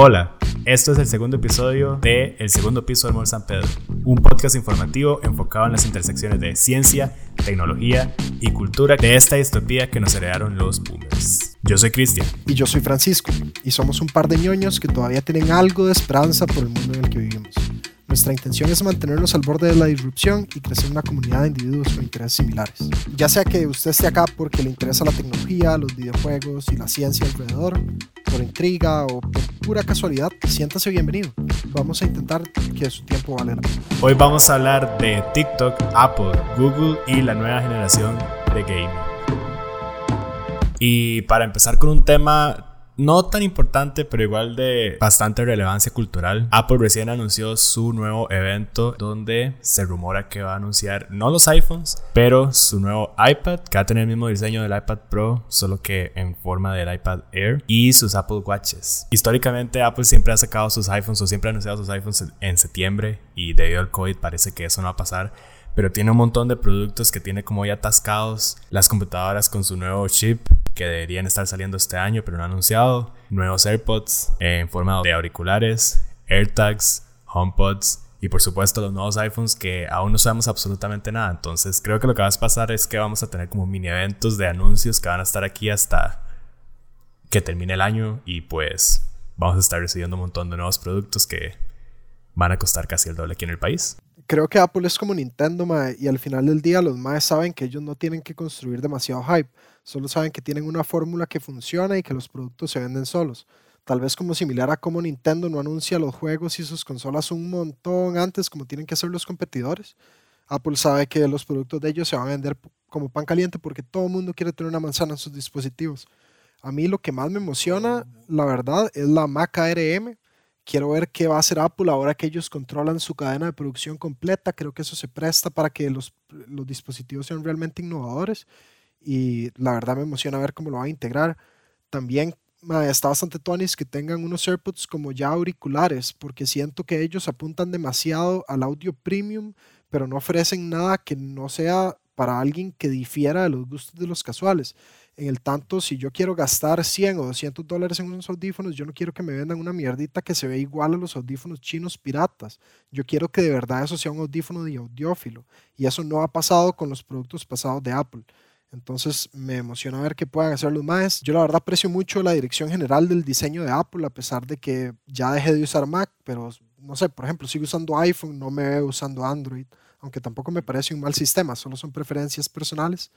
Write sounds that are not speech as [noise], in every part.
Hola, esto es el segundo episodio de El segundo piso del Mall San Pedro, un podcast informativo enfocado en las intersecciones de ciencia, tecnología y cultura de esta distopía que nos heredaron los boomers. Yo soy Cristian. Y yo soy Francisco, y somos un par de ñoños que todavía tienen algo de esperanza por el mundo en el que vivimos. Nuestra intención es mantenernos al borde de la disrupción y crecer una comunidad de individuos con intereses similares. Ya sea que usted esté acá porque le interesa la tecnología, los videojuegos y la ciencia alrededor, por intriga o por pura casualidad, siéntase bienvenido. Vamos a intentar que su tiempo valga la pena. Hoy vamos a hablar de TikTok, Apple, Google y la nueva generación de gaming. Y para empezar con un tema no tan importante, pero igual de bastante relevancia cultural. Apple recién anunció su nuevo evento donde se rumora que va a anunciar no los iPhones, pero su nuevo iPad, que va a tener el mismo diseño del iPad Pro, solo que en forma del iPad Air, y sus Apple Watches. Históricamente Apple siempre ha sacado sus iPhones o siempre ha anunciado sus iPhones en septiembre y debido al COVID parece que eso no va a pasar pero tiene un montón de productos que tiene como ya atascados las computadoras con su nuevo chip que deberían estar saliendo este año pero no ha anunciado, nuevos AirPods en forma de auriculares, AirTags, HomePods y por supuesto los nuevos iPhones que aún no sabemos absolutamente nada. Entonces creo que lo que va a pasar es que vamos a tener como mini eventos de anuncios que van a estar aquí hasta que termine el año y pues vamos a estar recibiendo un montón de nuevos productos que van a costar casi el doble aquí en el país creo que Apple es como Nintendo, y al final del día los más saben que ellos no tienen que construir demasiado hype, solo saben que tienen una fórmula que funciona y que los productos se venden solos. Tal vez como similar a como Nintendo no anuncia los juegos y sus consolas un montón antes como tienen que hacer los competidores. Apple sabe que los productos de ellos se van a vender como pan caliente porque todo el mundo quiere tener una manzana en sus dispositivos. A mí lo que más me emociona, la verdad, es la Mac ARM Quiero ver qué va a hacer Apple ahora que ellos controlan su cadena de producción completa. Creo que eso se presta para que los, los dispositivos sean realmente innovadores y la verdad me emociona ver cómo lo va a integrar. También está bastante tonis que tengan unos AirPods como ya auriculares, porque siento que ellos apuntan demasiado al audio premium, pero no ofrecen nada que no sea para alguien que difiera de los gustos de los casuales. En el tanto, si yo quiero gastar 100 o 200 dólares en unos audífonos, yo no quiero que me vendan una mierdita que se ve igual a los audífonos chinos piratas. Yo quiero que de verdad eso sea un audífono de audiófilo. Y eso no ha pasado con los productos pasados de Apple. Entonces me emociona ver que puedan hacer los más. Yo la verdad aprecio mucho la dirección general del diseño de Apple, a pesar de que ya dejé de usar Mac, pero no sé, por ejemplo, sigo usando iPhone, no me veo usando Android, aunque tampoco me parece un mal sistema, solo son preferencias personales.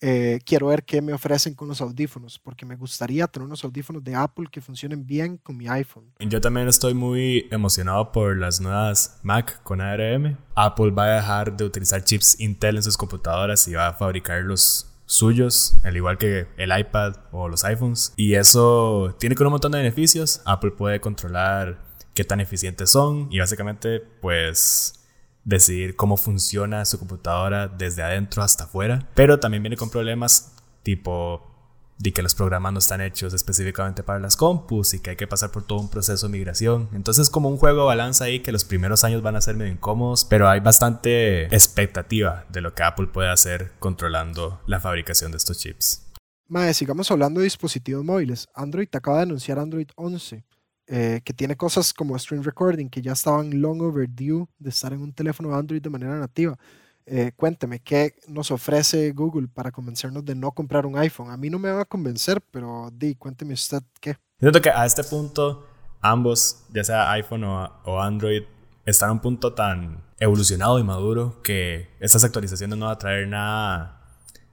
Eh, quiero ver qué me ofrecen con los audífonos, porque me gustaría tener unos audífonos de Apple que funcionen bien con mi iPhone. Yo también estoy muy emocionado por las nuevas Mac con ARM. Apple va a dejar de utilizar chips Intel en sus computadoras y va a fabricar los suyos, al igual que el iPad o los iPhones. Y eso tiene con un montón de beneficios. Apple puede controlar qué tan eficientes son y básicamente pues decidir cómo funciona su computadora desde adentro hasta afuera, pero también viene con problemas tipo de que los programas no están hechos específicamente para las compus y que hay que pasar por todo un proceso de migración. Entonces como un juego de balanza ahí que los primeros años van a ser medio incómodos, pero hay bastante expectativa de lo que Apple puede hacer controlando la fabricación de estos chips. Mae, sigamos hablando de dispositivos móviles. Android acaba de anunciar Android 11 eh, que tiene cosas como stream recording que ya estaban long overdue de estar en un teléfono Android de manera nativa. Eh, cuénteme, ¿qué nos ofrece Google para convencernos de no comprar un iPhone? A mí no me va a convencer, pero di, cuénteme usted qué. Siento que a este punto ambos, ya sea iPhone o Android, están a un punto tan evolucionado y maduro que estas actualizaciones no van a traer nada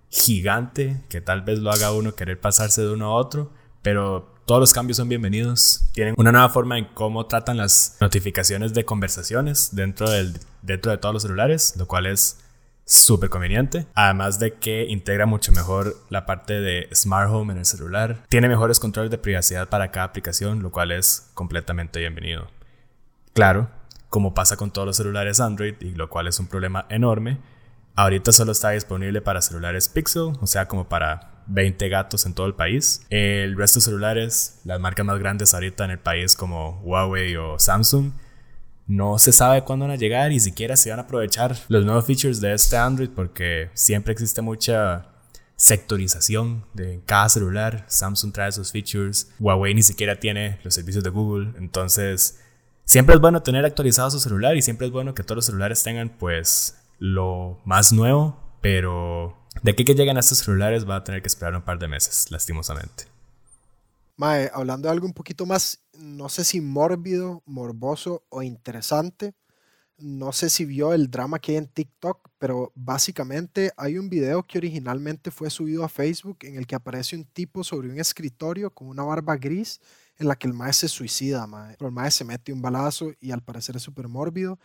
gigante que tal vez lo haga uno querer pasarse de uno a otro, pero todos los cambios son bienvenidos. Tienen una nueva forma en cómo tratan las notificaciones de conversaciones dentro, del, dentro de todos los celulares, lo cual es súper conveniente. Además de que integra mucho mejor la parte de Smart Home en el celular. Tiene mejores controles de privacidad para cada aplicación, lo cual es completamente bienvenido. Claro, como pasa con todos los celulares Android, y lo cual es un problema enorme, ahorita solo está disponible para celulares Pixel, o sea, como para 20 gatos en todo el país. El resto de celulares, las marcas más grandes ahorita en el país como Huawei o Samsung, no se sabe cuándo van a llegar y siquiera si van a aprovechar los nuevos features de este Android porque siempre existe mucha sectorización de cada celular. Samsung trae sus features, Huawei ni siquiera tiene los servicios de Google, entonces siempre es bueno tener actualizado su celular y siempre es bueno que todos los celulares tengan pues lo más nuevo, pero de aquí que lleguen a estos celulares va a tener que esperar un par de meses, lastimosamente. Mae, hablando de algo un poquito más, no sé si mórbido, morboso o interesante, no sé si vio el drama que hay en TikTok, pero básicamente hay un video que originalmente fue subido a Facebook en el que aparece un tipo sobre un escritorio con una barba gris en la que el maestro se suicida, Pero el maestro se mete un balazo y al parecer es súper mórbido.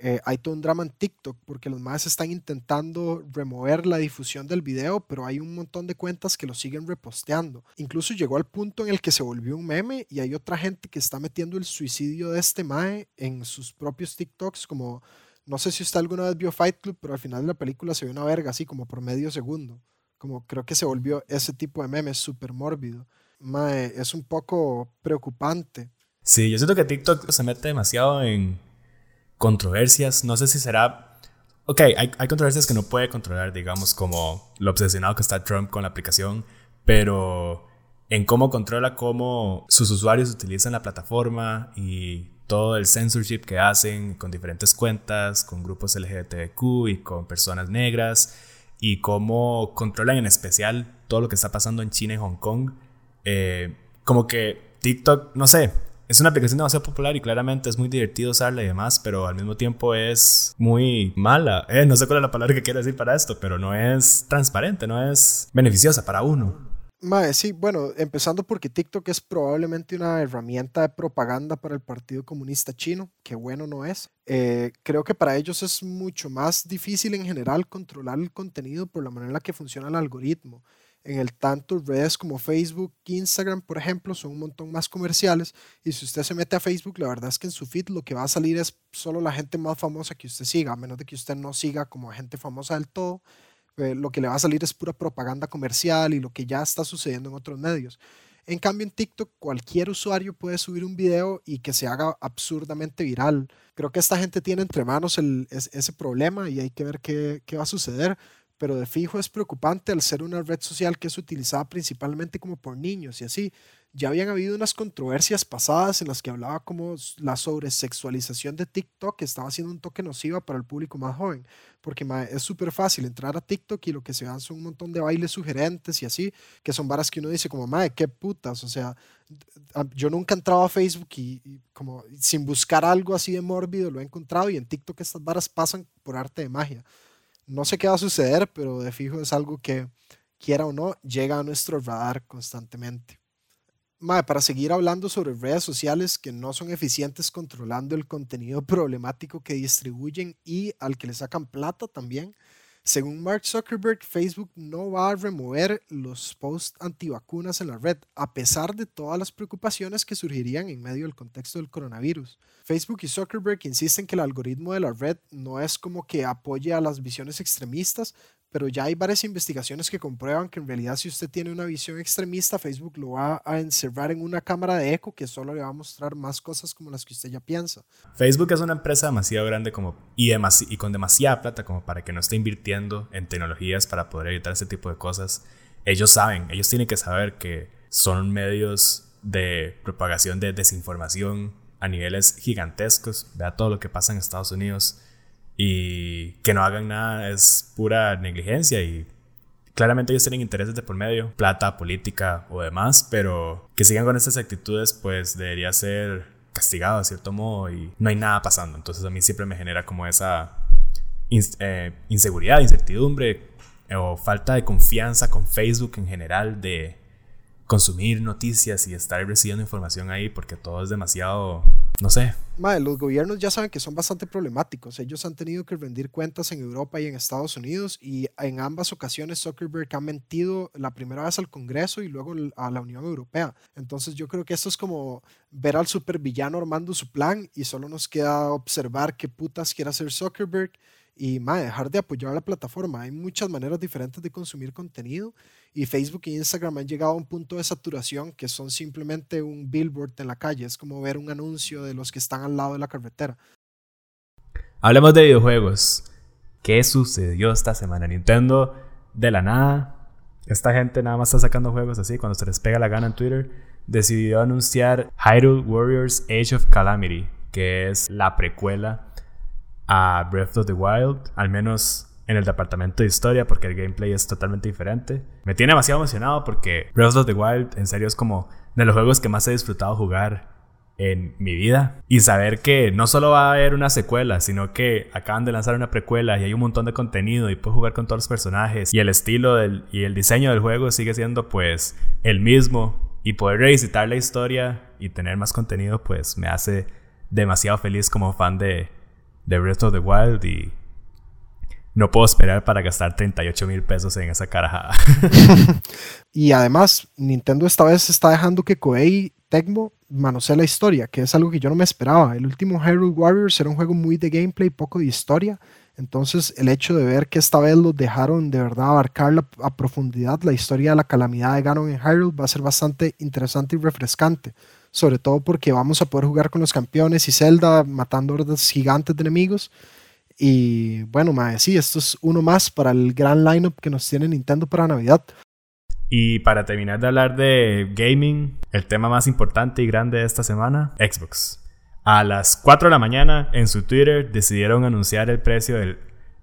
Eh, hay todo un drama en TikTok porque los más están intentando remover la difusión del video, pero hay un montón de cuentas que lo siguen reposteando. Incluso llegó al punto en el que se volvió un meme y hay otra gente que está metiendo el suicidio de este Mae en sus propios TikToks, como no sé si usted alguna vez vio Fight Club, pero al final de la película se ve una verga así como por medio segundo. Como creo que se volvió ese tipo de meme súper mórbido. Mae, es un poco preocupante. Sí, yo siento que TikTok se mete demasiado en controversias. No sé si será. Ok, hay, controversias que no puede controlar, digamos, como lo obsesionado que está Trump con la aplicación, pero en cómo controla cómo sus usuarios utilizan la plataforma y todo el censorship que hacen con diferentes cuentas, con grupos LGBTQ y con personas negras, y cómo controlan en especial todo lo que está pasando en China y Hong Kong. Eh, como que TikTok, no sé, es una aplicación demasiado popular y claramente es muy divertido usarla y demás, pero al mismo tiempo es muy mala. Eh, no sé cuál es la palabra que quiero decir para esto, pero no es transparente, no es beneficiosa para uno. Mae, sí, bueno, empezando porque TikTok es probablemente una herramienta de propaganda para el Partido Comunista Chino, que bueno no es. Eh, creo que para ellos es mucho más difícil en general controlar el contenido por la manera en la que funciona el algoritmo en el tanto redes como Facebook, Instagram, por ejemplo, son un montón más comerciales. Y si usted se mete a Facebook, la verdad es que en su feed lo que va a salir es solo la gente más famosa que usted siga, a menos de que usted no siga como gente famosa del todo. Eh, lo que le va a salir es pura propaganda comercial y lo que ya está sucediendo en otros medios. En cambio, en TikTok cualquier usuario puede subir un video y que se haga absurdamente viral. Creo que esta gente tiene entre manos ese problema y hay que ver qué, qué va a suceder pero de fijo es preocupante al ser una red social que es utilizada principalmente como por niños y así. Ya habían habido unas controversias pasadas en las que hablaba como la sobresexualización de TikTok estaba siendo un toque nociva para el público más joven, porque es súper fácil entrar a TikTok y lo que se dan son un montón de bailes sugerentes y así, que son varas que uno dice como, madre, qué putas, o sea, yo nunca he entrado a Facebook y, y, como sin buscar algo así de mórbido lo he encontrado y en TikTok estas varas pasan por arte de magia. No sé qué va a suceder, pero de fijo es algo que, quiera o no, llega a nuestro radar constantemente. para seguir hablando sobre redes sociales que no son eficientes controlando el contenido [laughs] problemático que distribuyen y al que le sacan plata también, según Mark Zuckerberg, Facebook no va a remover los posts antivacunas en la red, a pesar de todas las preocupaciones que surgirían en medio del contexto del coronavirus. Facebook y Zuckerberg insisten que el algoritmo de la red no es como que apoye a las visiones extremistas, pero ya hay varias investigaciones que comprueban que en realidad si usted tiene una visión extremista, Facebook lo va a encerrar en una cámara de eco que solo le va a mostrar más cosas como las que usted ya piensa. Facebook es una empresa demasiado grande como, y, y con demasiada plata como para que no esté invirtiendo en tecnologías para poder evitar ese tipo de cosas. Ellos saben, ellos tienen que saber que son medios de propagación de desinformación a niveles gigantescos. Vea todo lo que pasa en Estados Unidos y que no hagan nada es pura negligencia y claramente ellos tienen intereses de por medio, plata, política o demás, pero que sigan con estas actitudes pues debería ser castigado de cierto modo y no hay nada pasando. Entonces a mí siempre me genera como esa eh, inseguridad, incertidumbre o falta de confianza con Facebook en general de consumir noticias y estar recibiendo información ahí porque todo es demasiado, no sé. Madre, los gobiernos ya saben que son bastante problemáticos. Ellos han tenido que rendir cuentas en Europa y en Estados Unidos y en ambas ocasiones Zuckerberg ha mentido la primera vez al Congreso y luego a la Unión Europea. Entonces yo creo que esto es como ver al supervillano armando su plan y solo nos queda observar qué putas quiere hacer Zuckerberg y ma, dejar de apoyar la plataforma. Hay muchas maneras diferentes de consumir contenido y Facebook e Instagram han llegado a un punto de saturación que son simplemente un billboard en la calle. Es como ver un anuncio de los que están al lado de la carretera. Hablemos de videojuegos. ¿Qué sucedió esta semana? Nintendo de la nada esta gente nada más está sacando juegos así cuando se les pega la gana en Twitter, decidió anunciar Hyrule Warriors Age of Calamity, que es la precuela a Breath of the Wild, al menos en el departamento de historia, porque el gameplay es totalmente diferente. Me tiene demasiado emocionado porque Breath of the Wild en serio es como de los juegos que más he disfrutado jugar en mi vida. Y saber que no solo va a haber una secuela, sino que acaban de lanzar una precuela y hay un montón de contenido y puedo jugar con todos los personajes y el estilo y el diseño del juego sigue siendo pues el mismo y poder revisitar la historia y tener más contenido pues me hace demasiado feliz como fan de, de Breath of the Wild y no puedo esperar para gastar 38 mil pesos en esa carajada. [laughs] y además, Nintendo esta vez está dejando que Koei Tecmo manosee la historia, que es algo que yo no me esperaba. El último Hyrule Warriors era un juego muy de gameplay, poco de historia. Entonces, el hecho de ver que esta vez los dejaron de verdad abarcar a profundidad la historia de la calamidad de Ganon en Hyrule va a ser bastante interesante y refrescante. Sobre todo porque vamos a poder jugar con los campeones y Zelda matando hordas gigantes de enemigos y bueno, mae, sí, esto es uno más para el gran lineup que nos tiene Nintendo para Navidad. Y para terminar de hablar de gaming, el tema más importante y grande de esta semana, Xbox. A las 4 de la mañana en su Twitter decidieron anunciar el precio del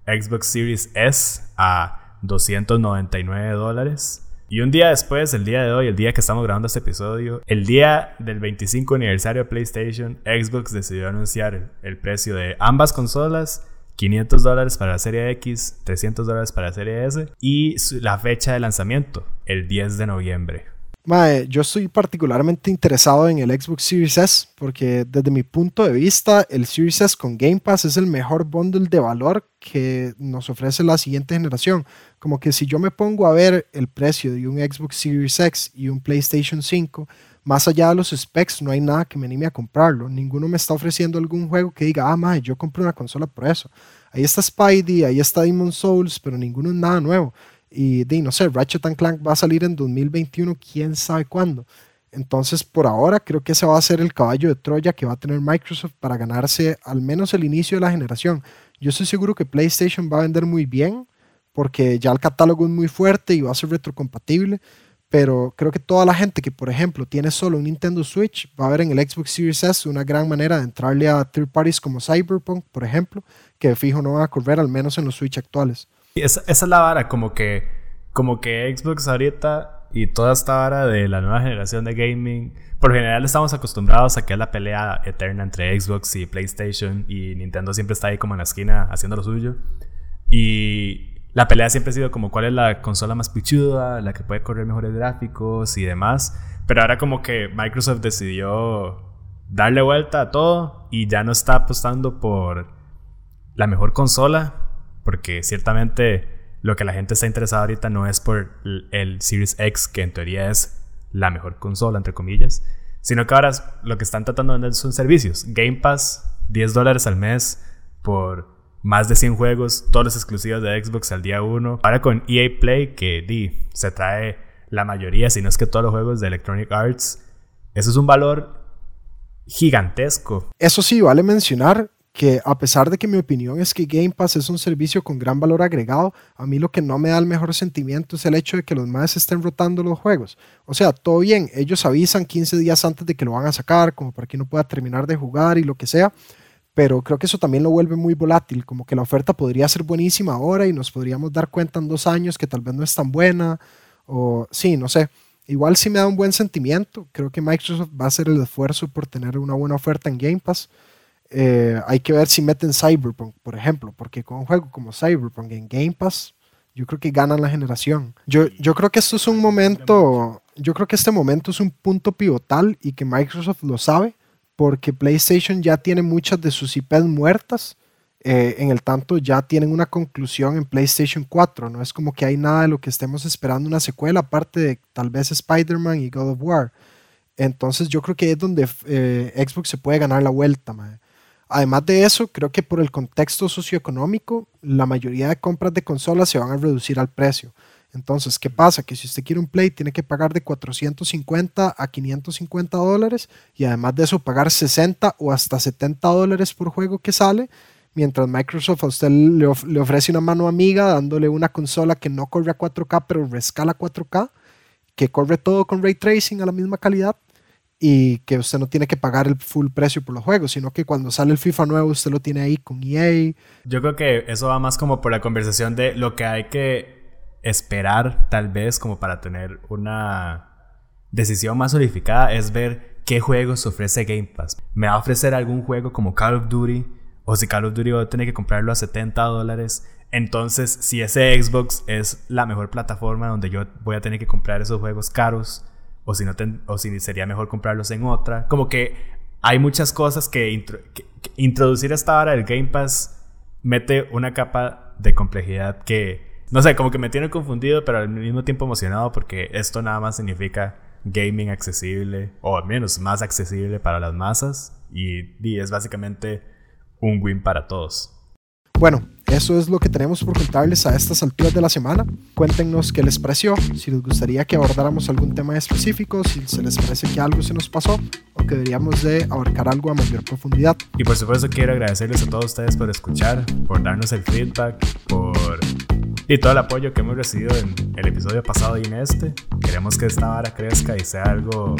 Xbox Series S a 299 dólares. Y un día después, el día de hoy, el día que estamos grabando este episodio, el día del 25 aniversario de PlayStation, Xbox decidió anunciar el precio de ambas consolas 500 dólares para la serie X, 300 dólares para la serie S y la fecha de lanzamiento, el 10 de noviembre. Mae, yo estoy particularmente interesado en el Xbox Series S porque desde mi punto de vista el Series S con Game Pass es el mejor bundle de valor que nos ofrece la siguiente generación. Como que si yo me pongo a ver el precio de un Xbox Series X y un PlayStation 5, más allá de los specs, no hay nada que me anime a comprarlo. Ninguno me está ofreciendo algún juego que diga, ah, mae, yo compré una consola por eso. Ahí está Spidey, ahí está Demon Souls, pero ninguno es nada nuevo. Y de, no sé, Ratchet Clank va a salir en 2021, quién sabe cuándo. Entonces, por ahora, creo que ese va a ser el caballo de Troya que va a tener Microsoft para ganarse al menos el inicio de la generación. Yo estoy seguro que PlayStation va a vender muy bien, porque ya el catálogo es muy fuerte y va a ser retrocompatible pero creo que toda la gente que, por ejemplo, tiene solo un Nintendo Switch va a ver en el Xbox Series S una gran manera de entrarle a third parties como Cyberpunk, por ejemplo, que fijo no va a correr al menos en los Switch actuales. Esa, es la vara, como que, como que Xbox ahorita y toda esta vara de la nueva generación de gaming, por general estamos acostumbrados a que es la pelea eterna entre Xbox y PlayStation y Nintendo siempre está ahí como en la esquina haciendo lo suyo. Y la pelea siempre ha sido como cuál es la consola más pichuda, la que puede correr mejores gráficos y demás. Pero ahora como que Microsoft decidió darle vuelta a todo y ya no está apostando por la mejor consola, porque ciertamente lo que la gente está interesada ahorita no es por el Series X, que en teoría es la mejor consola, entre comillas, sino que ahora lo que están tratando de vender son servicios. Game Pass, 10 dólares al mes por más de 100 juegos, todos los exclusivos de Xbox al día 1. Ahora con EA Play, que di, se trae la mayoría, si no es que todos los juegos de Electronic Arts. Eso es un valor gigantesco. Eso sí, vale mencionar que a pesar de que mi opinión es que Game Pass es un servicio con gran valor agregado, a mí lo que no me da el mejor sentimiento es el hecho de que los más estén rotando los juegos. O sea, todo bien, ellos avisan 15 días antes de que lo van a sacar, como para que no pueda terminar de jugar y lo que sea, pero creo que eso también lo vuelve muy volátil, como que la oferta podría ser buenísima ahora y nos podríamos dar cuenta en dos años que tal vez no es tan buena, o sí, no sé. Igual sí me da un buen sentimiento, creo que Microsoft va a hacer el esfuerzo por tener una buena oferta en Game Pass. Eh, hay que ver si meten Cyberpunk, por ejemplo, porque con un juego como Cyberpunk en Game Pass, yo creo que ganan la generación. Yo, yo creo que esto es un momento, yo creo que este momento es un punto pivotal y que Microsoft lo sabe porque PlayStation ya tiene muchas de sus IPs muertas. Eh, en el tanto ya tienen una conclusión en PlayStation 4. No es como que hay nada de lo que estemos esperando una secuela, aparte de tal vez Spider-Man y God of War. Entonces yo creo que es donde eh, Xbox se puede ganar la vuelta. Además de eso, creo que por el contexto socioeconómico, la mayoría de compras de consolas se van a reducir al precio. Entonces, ¿qué pasa? Que si usted quiere un Play, tiene que pagar de 450 a 550 dólares y además de eso pagar 60 o hasta 70 dólares por juego que sale, mientras Microsoft a usted le, ofrece una mano amiga dándole una consola que no corre a 4K, pero rescala 4K, que corre todo con ray tracing a la misma calidad y que usted no tiene que pagar el full precio por los juegos, sino que cuando sale el FIFA nuevo usted lo tiene ahí con EA. Yo creo que eso va más como por la conversación de lo que hay que esperar tal vez como para tener una decisión más unificada es ver qué juegos ofrece Game Pass. ¿Me va a ofrecer algún juego como Call of Duty? O si Call of Duty va a tener que comprarlo a 70 dólares. Entonces, si ese Xbox es la mejor plataforma donde yo voy a tener que comprar esos juegos caros, o si, no o si sería mejor comprarlos en otra. Como que hay muchas cosas que, introducir esta hora del Game Pass mete una capa de complejidad que, no sé, como que me tiene confundido, pero al mismo tiempo emocionado porque esto nada más significa gaming accesible, o al menos más accesible para las masas, y, y es básicamente un win para todos. Bueno, eso es lo que tenemos por contarles a estas alturas de la semana. Cuéntenos qué les pareció, si les gustaría que abordáramos algún tema específico, si se les parece que algo se nos pasó o que deberíamos de abarcar algo a mayor profundidad. Y por supuesto quiero agradecerles a todos ustedes por escuchar, por darnos el feedback, por y todo el apoyo que hemos recibido en el episodio pasado y en este. Queremos que esta vara crezca y sea algo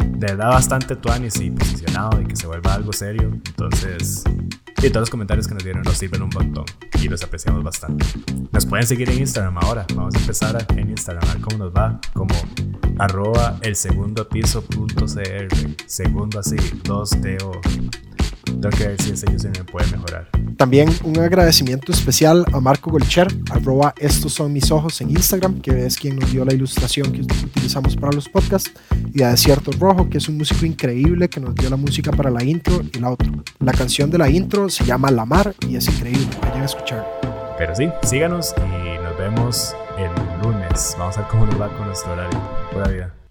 de verdad bastante tuanis y posicionado y que se vuelva algo serio. Entonces, y todos los comentarios que nos dieron nos sirven un montón y los apreciamos bastante. Nos pueden seguir en Instagram ahora. Vamos a empezar en Instagram a ver cómo nos va. Como arroba el segundo piso punto cr. Segundo así, 2TO. Tengo que ver si ese me puede mejorar. También un agradecimiento especial a Marco Golcher, arroba estos son mis ojos en Instagram, que es quien nos dio la ilustración que utilizamos para los podcasts, y a Desierto Rojo, que es un músico increíble que nos dio la música para la intro y la outro. La canción de la intro se llama La Mar y es increíble, vayan a escuchar. Pero sí, síganos y nos vemos el lunes. Vamos a ver cómo nos va con nuestro horario. Buena vida.